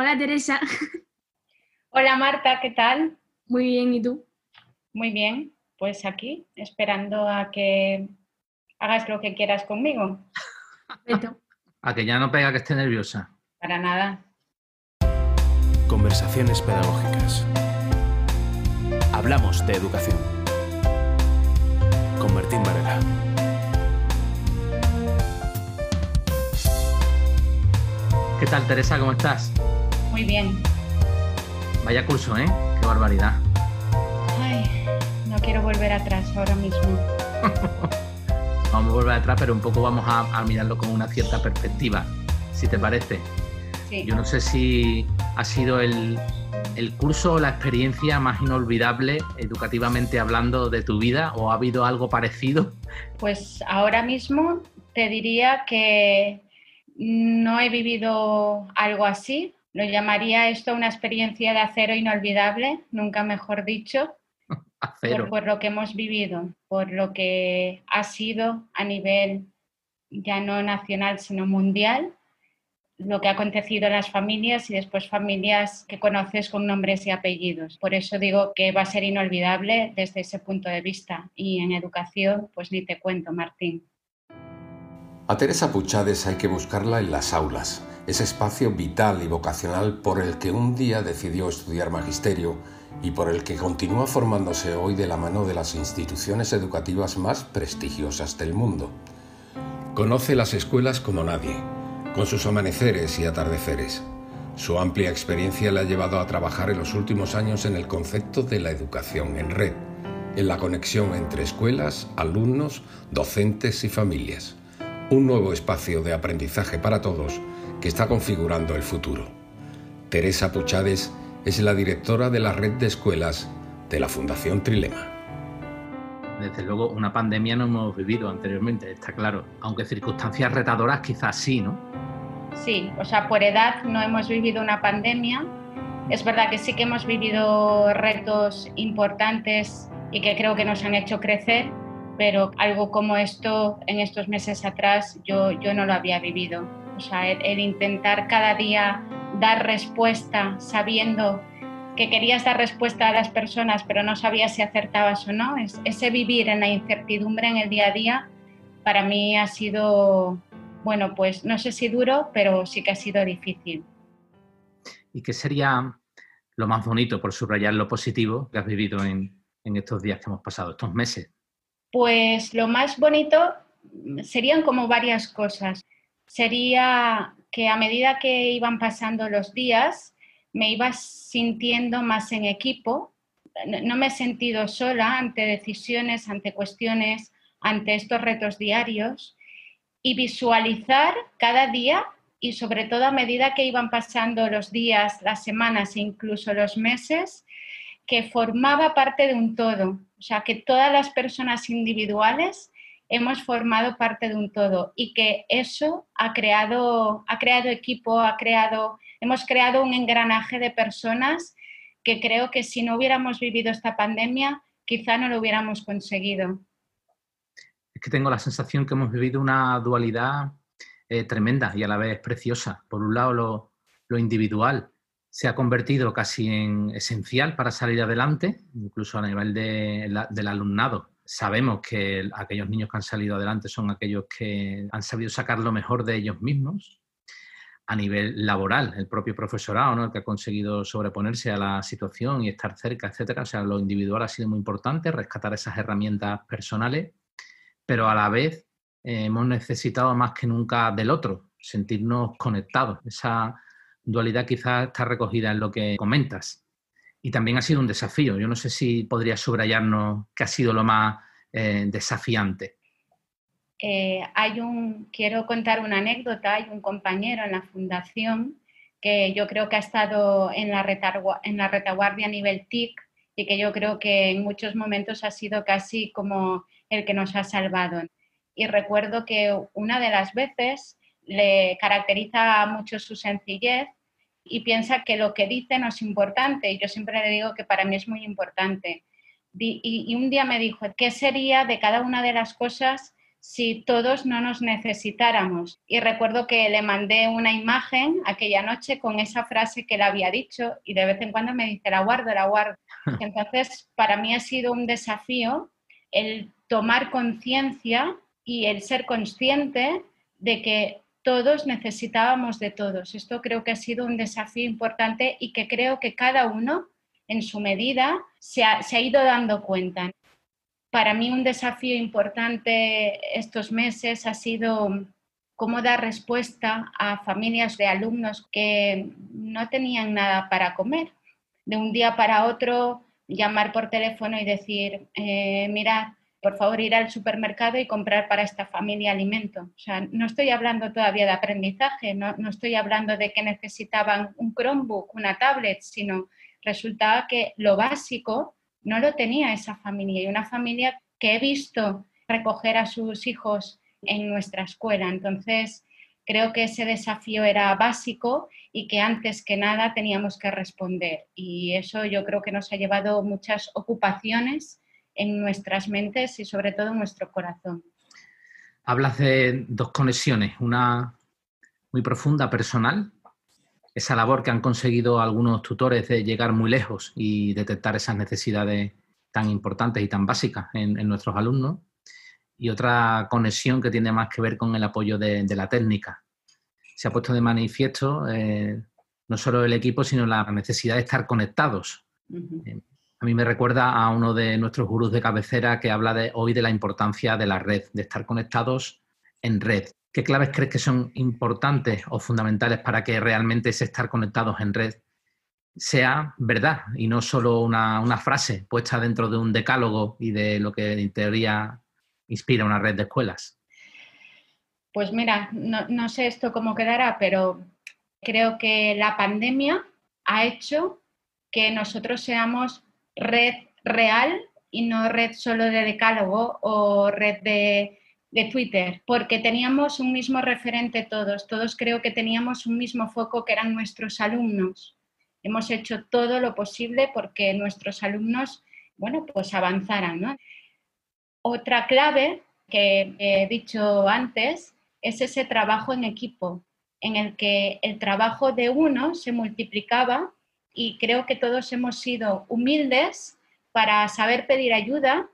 Hola Teresa. Hola Marta, ¿qué tal? Muy bien, ¿y tú? Muy bien, pues aquí, esperando a que hagas lo que quieras conmigo. A que ya no pega que esté nerviosa. Para nada. Conversaciones pedagógicas. Hablamos de educación. Con Martín Varela. ¿Qué tal, Teresa? ¿Cómo estás? Muy bien. Vaya curso, ¿eh? Qué barbaridad. Ay, no quiero volver atrás ahora mismo. vamos a volver atrás, pero un poco vamos a, mirarlo con una cierta perspectiva, si te parece. Sí. Yo no sé si ha sido el, el curso o la experiencia más inolvidable educativamente hablando de tu vida o ha habido algo parecido. Pues ahora mismo te diría que no he vivido algo así. Lo llamaría esto una experiencia de acero inolvidable, nunca mejor dicho, por, lo que hemos vivido, por lo que ha sido a nivel ya no nacional, sino mundial, lo que ha acontecido en las familias y después familias que conoces con nombres y apellidos. Por eso digo que va a ser inolvidable desde ese punto de vista. Y en educación, pues ni te cuento, Martín. A Teresa Puchades hay que buscarla en las aulas, ese espacio vital y vocacional por el que un día decidió estudiar magisterio y por el que continúa formándose hoy de la mano de las instituciones educativas más prestigiosas del mundo. Conoce las escuelas como nadie, con sus amaneceres y atardeceres. Su amplia experiencia le ha llevado a trabajar en los últimos años en el concepto de la educación en red, en la conexión entre escuelas, alumnos, docentes y familias un nuevo espacio de aprendizaje para todos que está configurando el futuro. Teresa Puchades es la directora de la red de escuelas de la Fundación Trilema. Desde luego, una pandemia no hemos vivido anteriormente, está claro, aunque circunstancias retadoras quizás sí, ¿no? Sí, o sea, por edad no hemos vivido una pandemia. Es verdad que sí que hemos vivido retos importantes y que creo que nos han hecho crecer, pero algo como esto en estos meses atrás yo, yo no lo había vivido. O sea, el, intentar cada día dar respuesta sabiendo que querías dar respuesta a las personas, pero no sabías si acertabas o no. Es, ese vivir en la incertidumbre en el día a día, para mí ha sido, bueno, pues no sé si duro, pero sí que ha sido difícil. ¿Y qué sería lo más bonito, por subrayar lo positivo que has vivido en, en estos días que hemos pasado, estos meses? Pues lo más bonito serían como varias cosas. Sería que a medida que iban pasando los días, me iba sintiendo más en equipo. No me he sentido sola ante decisiones, ante cuestiones, ante estos retos diarios. Y visualizar cada día y sobre todo a medida que iban pasando los días, las semanas e incluso los meses, que formaba parte de un todo, o sea, que todas las personas individuales hemos formado parte de un todo y que eso ha creado, ha creado equipo, ha creado, hemos creado un engranaje de personas que creo que si no hubiéramos vivido esta pandemia, quizá no lo hubiéramos conseguido. Es que tengo la sensación que hemos vivido una dualidad eh, tremenda y a la vez preciosa. Por un lado, lo, lo individual, se ha convertido casi en esencial para salir adelante, incluso a nivel del alumnado. Sabemos que aquellos niños que han salido adelante son aquellos que han sabido sacar lo mejor de ellos mismos. A nivel laboral, el propio profesorado, ¿no? que ha conseguido sobreponerse a la situación y estar cerca, etcétera. O sea, lo individual ha sido muy importante, rescatar esas herramientas personales, pero a la vez eh, hemos necesitado más que nunca del otro, sentirnos conectados. Esa dualidad quizás está recogida en lo que comentas. Y también ha sido un desafío. Yo no sé si podrías subrayarnos qué ha sido lo más eh, desafiante. Eh, hay un, quiero contar una anécdota. Hay un compañero en la fundación que yo creo que ha estado en la, en la retaguardia a nivel TIC y que yo creo que en muchos momentos ha sido casi como el que nos ha salvado. Y recuerdo que una de las veces le caracteriza mucho su sencillez y piensa que lo que dice no es importante. Y yo siempre le digo que para mí es muy importante. Y, un día me dijo, ¿qué sería de cada una de las cosas si todos no nos necesitáramos. Y recuerdo que le mandé una imagen aquella noche con esa frase que él había dicho y de vez en cuando me dice, la guardo, la guardo. Entonces, para mí ha sido un desafío el tomar conciencia y el ser consciente de que todos necesitábamos de todos. Esto creo que ha sido un desafío importante y que creo que cada uno en su medida se ha, ido dando cuenta para mí un desafío importante estos meses ha sido cómo dar respuesta a familias de alumnos que no tenían nada para comer. De un día para otro, llamar por teléfono y decir, eh, mirad, por favor ir al supermercado y comprar para esta familia alimento. O sea, no estoy hablando todavía de aprendizaje, no, no estoy hablando de que necesitaban un Chromebook, una tablet, sino resultaba que lo básico no lo tenía esa familia y una familia que he visto recoger a sus hijos en nuestra escuela. Entonces, creo que ese desafío era básico y que antes que nada teníamos que responder. Y eso yo creo que nos ha llevado muchas ocupaciones en nuestras mentes y sobre todo en nuestro corazón. Hablas de dos conexiones, una muy profunda personal esa labor que han conseguido algunos tutores de llegar muy lejos y detectar esas necesidades tan importantes y tan básicas en, nuestros alumnos. Y otra conexión que tiene más que ver con el apoyo de, la técnica. Se ha puesto de manifiesto eh, no solo el equipo, sino la necesidad de estar conectados. A mí me recuerda a uno de nuestros gurús de cabecera que habla de, hoy de la importancia de la red, de estar conectados en red. ¿Qué claves crees que son importantes o fundamentales para que realmente ese estar conectados en red sea verdad y no solo una, frase puesta dentro de un decálogo y de lo que en teoría inspira una red de escuelas? Pues mira, no, no sé esto cómo quedará, pero creo que la pandemia ha hecho que nosotros seamos red real y no red solo de decálogo o red de de Twitter, porque teníamos un mismo referente todos, todos creo que teníamos un mismo foco que eran nuestros alumnos. Hemos hecho todo lo posible porque nuestros alumnos, bueno, pues avanzaran. Otra clave que he dicho antes es ese trabajo en equipo, en el que el trabajo de uno se multiplicaba y creo que todos hemos sido humildes para saber pedir ayuda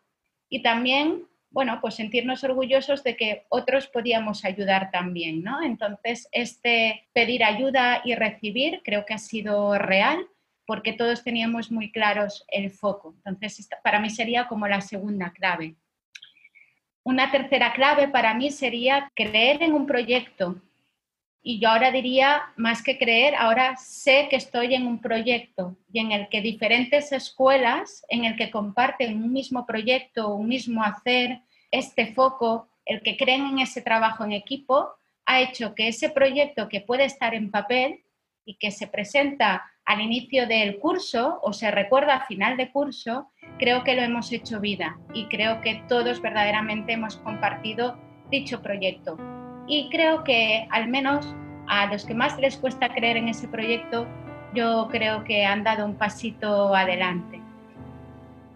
y también bueno, pues sentirnos orgullosos de que otros podíamos ayudar también, ¿no? Entonces, este pedir ayuda y recibir creo que ha sido real porque todos teníamos muy claros el foco. Entonces, para mí sería como la segunda clave. Una tercera clave para mí sería creer en un proyecto. Y yo ahora diría, más que creer, ahora sé que estoy en un proyecto y en el que diferentes escuelas, en el que comparten un mismo proyecto, un mismo hacer, este foco, el que creen en ese trabajo en equipo, ha hecho que ese proyecto que puede estar en papel y que se presenta al inicio del curso o se recuerda a final de curso, creo que lo hemos hecho vida y creo que todos verdaderamente hemos compartido dicho proyecto. Y creo que al menos a los que más les cuesta creer en ese proyecto, yo creo que han dado un pasito adelante.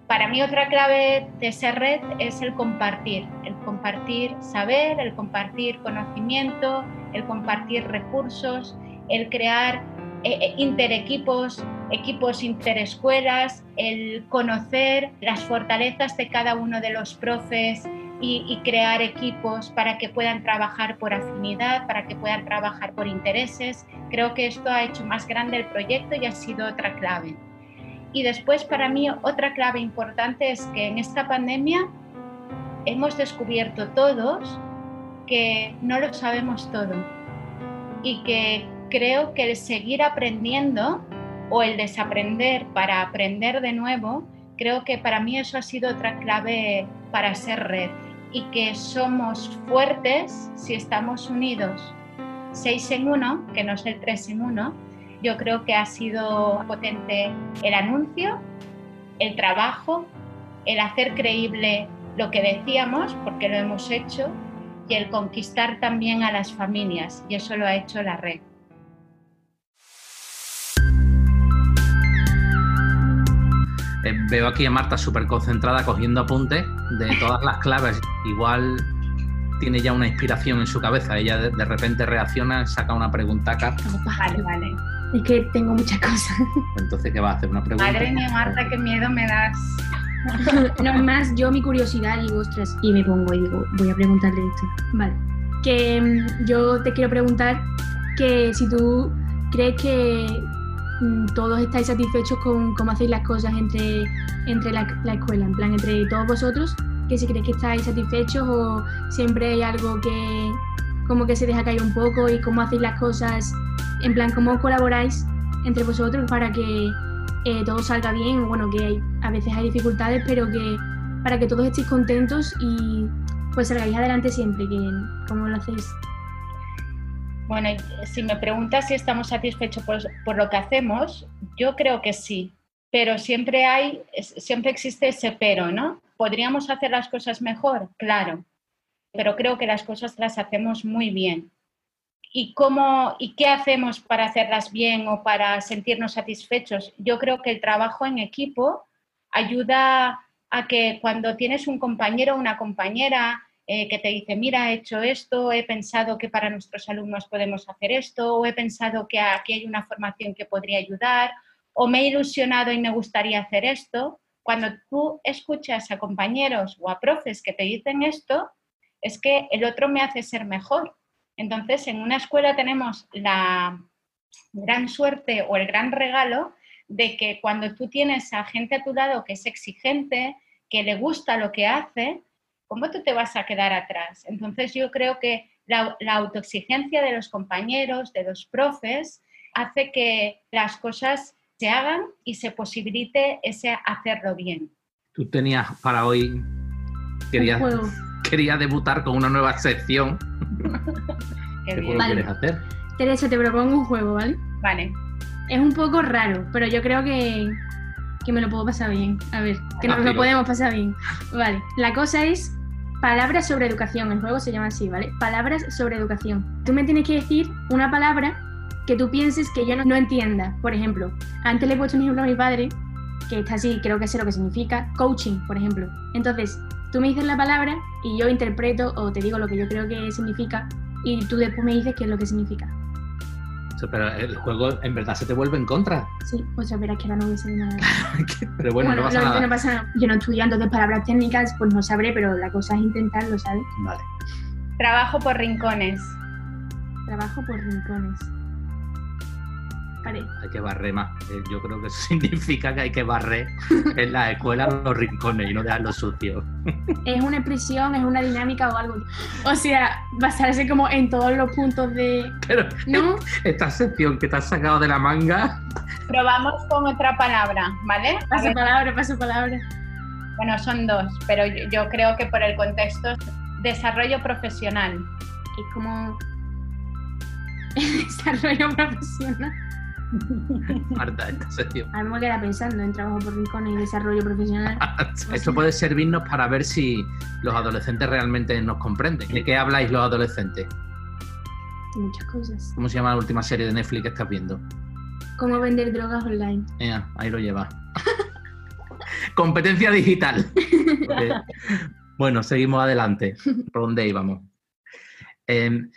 Para mí otra clave de ser red es el compartir, el compartir saber, el compartir conocimiento, el compartir recursos, el crear eh, eh, interequipos, equipos interescuelas, el conocer las fortalezas de cada uno de los profes y, crear equipos para que puedan trabajar por afinidad, para que puedan trabajar por intereses. Creo que esto ha hecho más grande el proyecto y ha sido otra clave. Y después para mí otra clave importante es que en esta pandemia hemos descubierto todos que no lo sabemos todo y que creo que el seguir aprendiendo o el desaprender para aprender de nuevo, creo que para mí eso ha sido otra clave para ser red y que somos fuertes si estamos unidos seis en uno, que no es el tres en uno, yo creo que ha sido potente el anuncio, el trabajo, el hacer creíble lo que decíamos, porque lo hemos hecho, y el conquistar también a las familias, y eso lo ha hecho la red. Eh, veo aquí a Marta súper concentrada cogiendo apuntes de todas las claves. Igual tiene ya una inspiración en su cabeza. Ella de, de repente reacciona, saca una pregunta acá. Vale, vale. Es que tengo muchas cosas. Entonces, ¿qué va a hacer? ¿Una pregunta? Madre mía, Marta, qué miedo me das. no es más, yo mi curiosidad digo, ostras, y me pongo y digo, voy a preguntarle esto. Vale. Que mm, yo te quiero preguntar que si tú crees que todos estáis satisfechos con cómo hacéis las cosas entre, entre la, la escuela, en plan, entre todos vosotros, que si creéis que estáis satisfechos o siempre hay algo que como que se deja caer un poco y cómo hacéis las cosas, en plan, cómo colaboráis entre vosotros para que eh, todo salga bien, bueno, que hay- a veces hay dificultades, pero que para que todos estéis contentos y pues salgáis adelante siempre, que cómo lo hacéis. Bueno, si me preguntas si estamos satisfechos por, lo que hacemos, yo creo que sí, pero siempre hay, siempre existe ese pero, ¿no? ¿Podríamos hacer las cosas mejor? Claro, pero creo que las cosas las hacemos muy bien. ¿Y, cómo, ¿Y qué hacemos para hacerlas bien o para sentirnos satisfechos? Yo creo que el trabajo en equipo ayuda a que cuando tienes un compañero o una compañera eh, que te dice, mira, he hecho esto, he pensado que para nuestros alumnos podemos hacer esto, o he pensado que aquí hay una formación que podría ayudar, o me he ilusionado y me gustaría hacer esto. Cuando tú escuchas a compañeros o a profes que te dicen esto, es que el otro me hace ser mejor. Entonces, en una escuela tenemos la gran suerte o el gran regalo de que cuando tú tienes a gente a tu lado que es exigente, que le gusta lo que hace, ¿cómo tú te vas a quedar atrás? Entonces yo creo que la, la autoexigencia de los compañeros, de los profes, hace que las cosas se hagan y se posibilite ese hacerlo bien. Tú tenías para hoy, querías, juego. quería debutar con una nueva sección. Qué ¿Qué Vale. quieres hacer? Teresa, te propongo un juego, ¿vale? Vale. Es un poco raro, pero yo creo que, que me lo puedo pasar bien. A ver, que nos lo podemos pasar bien. Vale, la cosa es palabras sobre educación. El juego se llama así, ¿vale? Palabras sobre educación. Tú me tienes que decir una palabra que tú pienses que yo no, no entienda. Por ejemplo, antes le he puesto un ejemplo a mi padre, que está así, creo que sé lo que significa, coaching, por ejemplo. Entonces, tú me dices la palabra y yo interpreto o te digo lo que yo creo que significa y tú después me dices qué es lo que significa. Pero el juego en verdad se te vuelve en contra. Sí, o sea, verás que ahora no voy a saber nada. Pero bueno, no pasa lo- nada. no pasa nada. Yo no estudio, entonces palabras técnicas, pues no sabré, pero la cosa es intentarlo, ¿sabes? Vale. Trabajo por rincones. Trabajo por rincones. Vale. Hay que barrer más. Eh, Yo creo que eso significa que hay que barrer en la escuela los rincones y no dejarlos sucios. ¿Es una expresión, es una dinámica o algo? O sea, basarse como en todos los puntos de... Pero ¿No? esta sección que te has sacado de la manga, Probamos con otra palabra, ¿vale? Paso palabra, paso palabra. bueno, son dos, pero yo, yo creo que por el contexto, desarrollo profesional. Es como... Desarrollo profesional. Marta, esta sección. A mí me queda pensando en trabajo por rincones y desarrollo profesional. Esto puede servirnos para ver si los adolescentes realmente nos comprenden. ¿De qué habláis los adolescentes? Muchas cosas. ¿Cómo se llama la última serie de Netflix que estás viendo? Cómo vender drogas online. Ahí lo lleva. Competencia digital. Bueno, seguimos adelante. ¿Por dónde íbamos? Eh,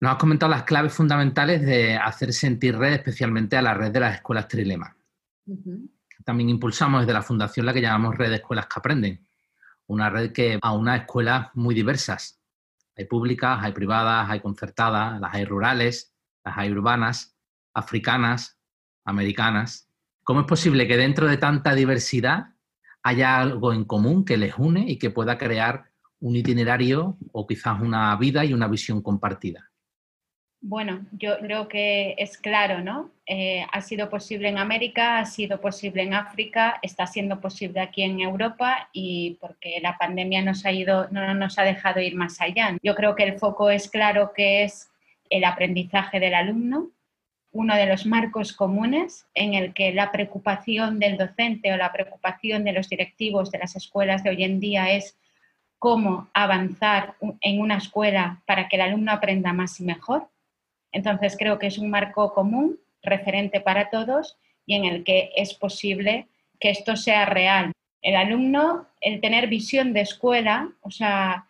nos has comentado las claves fundamentales de hacer sentir red, especialmente a la red de las escuelas Trilema. También impulsamos desde la Fundación la que llamamos Red de Escuelas que Aprenden. Una red que a unas escuelas muy diversas. Hay públicas, hay privadas, hay concertadas, las hay rurales, las hay urbanas, africanas, americanas. ¿Cómo es posible que dentro de tanta diversidad haya algo en común que les une y que pueda crear un itinerario o quizás una vida y una visión compartida? Bueno, yo creo que es claro, ¿no? Eh, ha sido posible en América, ha sido posible en África, está siendo posible aquí en Europa y porque la pandemia nos ha ido, no nos ha dejado ir más allá. Yo creo que el foco es claro que es el aprendizaje del alumno, uno de los marcos comunes en el que la preocupación del docente o la preocupación de los directivos de las escuelas de hoy en día es cómo avanzar en una escuela para que el alumno aprenda más y mejor. Entonces creo que es un marco común, referente para todos y en el que es posible que esto sea real. El alumno, el tener visión de escuela, o sea,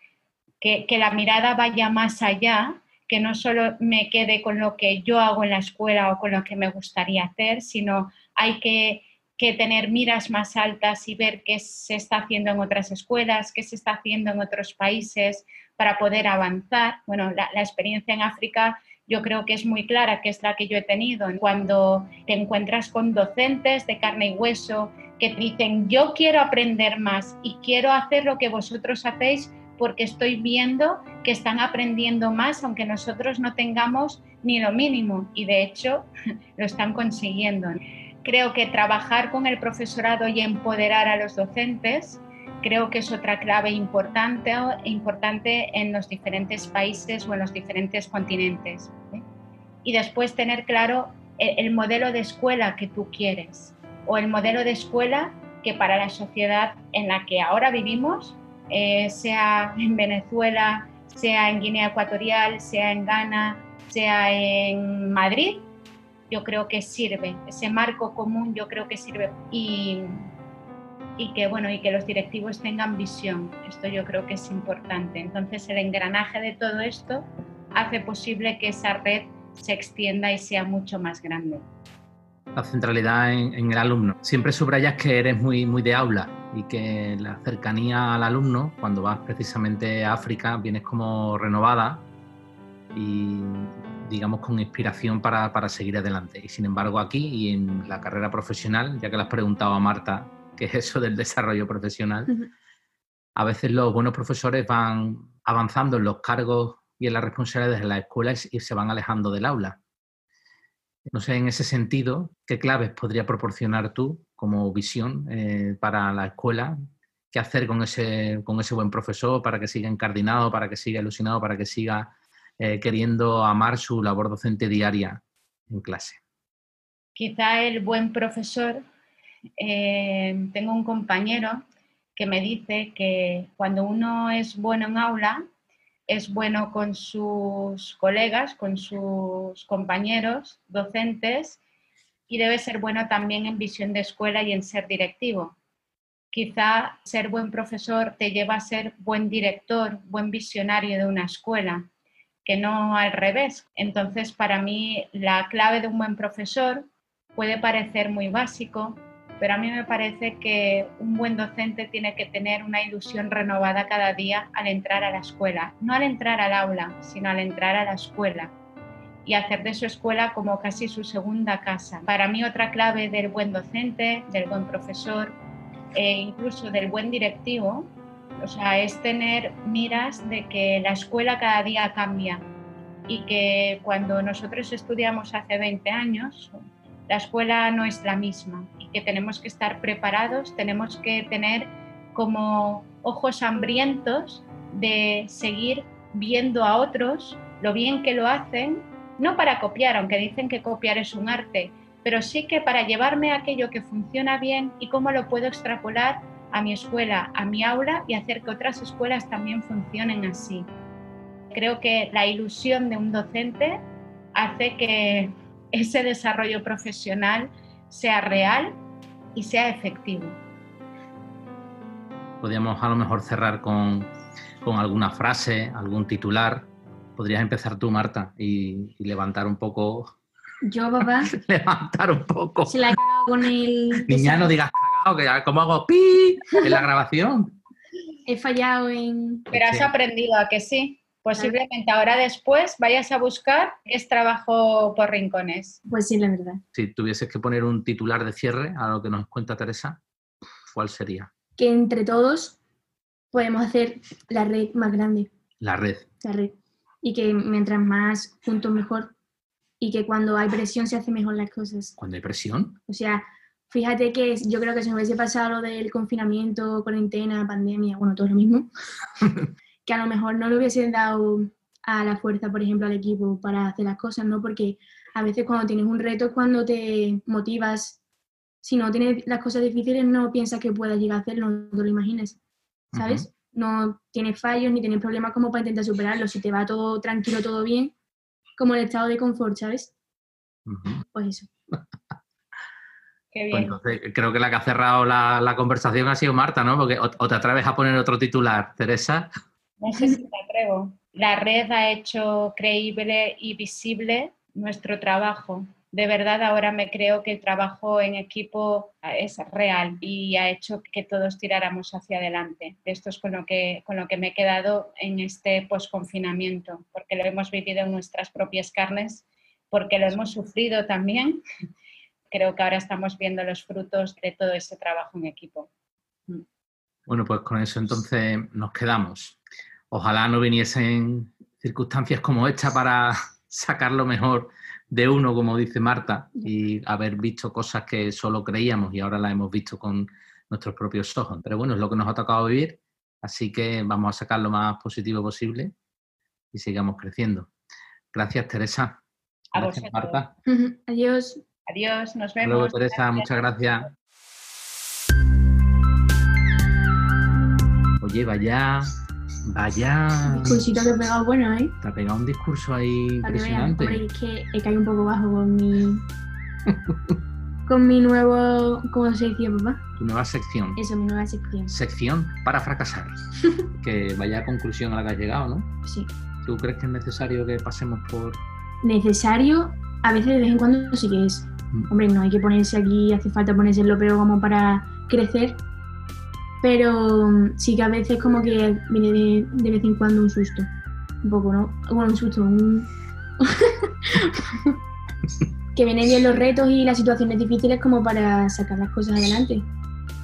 que, la mirada vaya más allá, que no solo me quede con lo que yo hago en la escuela o con lo que me gustaría hacer, sino hay que, tener miras más altas y ver qué se está haciendo en otras escuelas, qué se está haciendo en otros países para poder avanzar. Bueno, la experiencia en África yo creo que es muy clara, que es la que yo he tenido. Cuando te encuentras con docentes de carne y hueso que dicen, yo quiero aprender más y quiero hacer lo que vosotros hacéis porque estoy viendo que están aprendiendo más, aunque nosotros no tengamos ni lo mínimo. Y de hecho, lo están consiguiendo. Creo que trabajar con el profesorado y empoderar a los docentes creo que es otra clave importante, importante en los diferentes países o en los diferentes continentes. ¿eh? Y después tener claro el, modelo de escuela que tú quieres o el modelo de escuela que para la sociedad en la que ahora vivimos, eh, sea en Venezuela, sea en Guinea Ecuatorial, sea en Ghana, sea en Madrid, yo creo que sirve. Ese marco común yo creo que sirve. Y y que, bueno, y que los directivos tengan visión. Esto yo creo que es importante. Entonces, el engranaje de todo esto hace posible que esa red se extienda y sea mucho más grande. La centralidad en, el alumno. Siempre subrayas que eres muy, muy de aula y que la cercanía al alumno, cuando vas precisamente a África, vienes como renovada y digamos con inspiración para, para seguir adelante. Y sin embargo aquí y en la carrera profesional, ya que le has preguntado a Marta que es eso del desarrollo profesional, a veces los buenos profesores van avanzando en los cargos y en las responsabilidades de la escuela y se van alejando del aula. No sé, en ese sentido, ¿qué claves podría proporcionar tú como visión eh, para la escuela? ¿Qué hacer con ese, con ese buen profesor para que siga encardinado, para que siga ilusionado, para que siga eh, queriendo amar su labor docente diaria en clase? Quizá el buen profesor eh, tengo un compañero que me dice que cuando uno es bueno en aula, es bueno con sus colegas, con sus compañeros docentes y debe ser bueno también en visión de escuela y en ser directivo. Quizá ser buen profesor te lleva a ser buen director, buen visionario de una escuela, que no al revés. Entonces, para mí, la clave de un buen profesor puede parecer muy básico, pero a mí me parece que un buen docente tiene que tener una ilusión renovada cada día al entrar a la escuela, no al entrar al aula, sino al entrar a la escuela. Y hacer de su escuela como casi su segunda casa. Para mí otra clave del buen docente, del buen profesor e incluso del buen directivo, o sea, es tener miras de que la escuela cada día cambia. Y que cuando nosotros estudiamos hace 20 años, la escuela no es la misma y que tenemos que estar preparados, tenemos que tener como ojos hambrientos de seguir viendo a otros lo bien que lo hacen, no para copiar, aunque dicen que copiar es un arte, pero sí que para llevarme aquello que funciona bien y cómo lo puedo extrapolar a mi escuela, a mi aula y hacer que otras escuelas también funcionen así. Creo que la ilusión de un docente hace que ese desarrollo profesional sea real y sea efectivo. Podríamos a lo mejor cerrar con, alguna frase, algún titular. Podrías empezar tú, Marta, y, levantar un poco. Yo, papá. levantar un poco. Se la he cagado con el. Niña, no digas cagado, que como hago pi en la grabación. He fallado en. Pero has aprendido a que sí. Posiblemente ahora después vayas a buscar es trabajo por rincones. Pues sí, la verdad. Si tuvieses que poner un titular de cierre a lo que nos cuenta Teresa, ¿cuál sería? Que entre todos podemos hacer la red más grande. La red. La red. Y que mientras más juntos mejor. Y que cuando hay presión se hacen mejor las cosas. ¿Cuando hay presión? O sea, fíjate que yo creo que si me hubiese pasado lo del confinamiento, cuarentena, pandemia, bueno, todo lo mismo. que a lo mejor no le hubiesen dado a la fuerza, por ejemplo, al equipo para hacer las cosas, ¿no? Porque a veces cuando tienes un reto es cuando te motivas. Si no tienes las cosas difíciles, no piensas que puedas llegar a hacerlo, no te lo imagines, ¿sabes? No tienes fallos ni tienes problemas como para intentar superarlo. Si te va todo tranquilo, todo bien, como el estado de confort, ¿sabes? Pues eso. Qué bien. Pues entonces, creo que la que ha cerrado la, conversación ha sido Marta, ¿no? Porque o te atreves a poner otro titular, Teresa. No sé si te luego. La red ha hecho creíble y visible nuestro trabajo. De verdad, ahora me creo que el trabajo en equipo es real y ha hecho que todos tiráramos hacia adelante. Esto es con lo que, con lo que me he quedado en este posconfinamiento, porque lo hemos vivido en nuestras propias carnes, porque lo hemos sufrido también. Creo que ahora estamos viendo los frutos de todo ese trabajo en equipo. Bueno, pues con eso entonces nos quedamos. Ojalá no viniesen circunstancias como esta para sacar lo mejor de uno, como dice Marta, y haber visto cosas que solo creíamos y ahora las hemos visto con nuestros propios ojos. Pero bueno, es lo que nos ha tocado vivir, así que vamos a sacar lo más positivo posible y sigamos creciendo. Gracias, Teresa. A Gracias, vosotros. Marta. Adiós. Adiós, nos Hasta vemos. luego, Teresa. Muchas gracias. Oye, vaya, vaya. Discursito que he pegado bueno, ¿eh? Te ha pegado un discurso ahí vean. impresionante. Hombre, es que he caído un poco bajo con mi. con mi nuevo. ¿Cómo se decía, papá? Tu nueva sección. Eso, mi nueva sección. Sección para fracasar. que vaya conclusión a la que has llegado, ¿no? Sí. ¿Tú crees que es necesario que pasemos por.? Necesario, a veces de vez en cuando sí que es. Mm. Hombre, no hay que ponerse aquí, hace falta ponerse en lo peor como para crecer. Pero mm, sí que a veces como que viene de, de vez en cuando un susto. Un poco, ¿no? Bueno, un susto, un... que vienen bien los retos y las situaciones difíciles como para sacar las cosas adelante.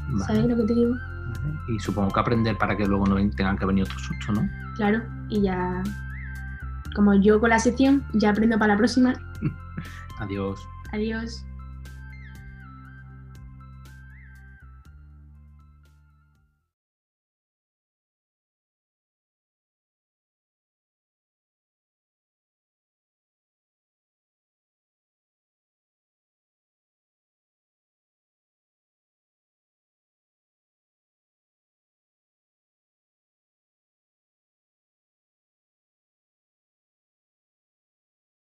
Vale, ¿Sabes lo que te digo? vale. Y supongo que aprender para que luego no tengan que venir otro susto, ¿no? Claro, y ya... Como yo con la sección, ya aprendo para la próxima. Adiós. Adiós.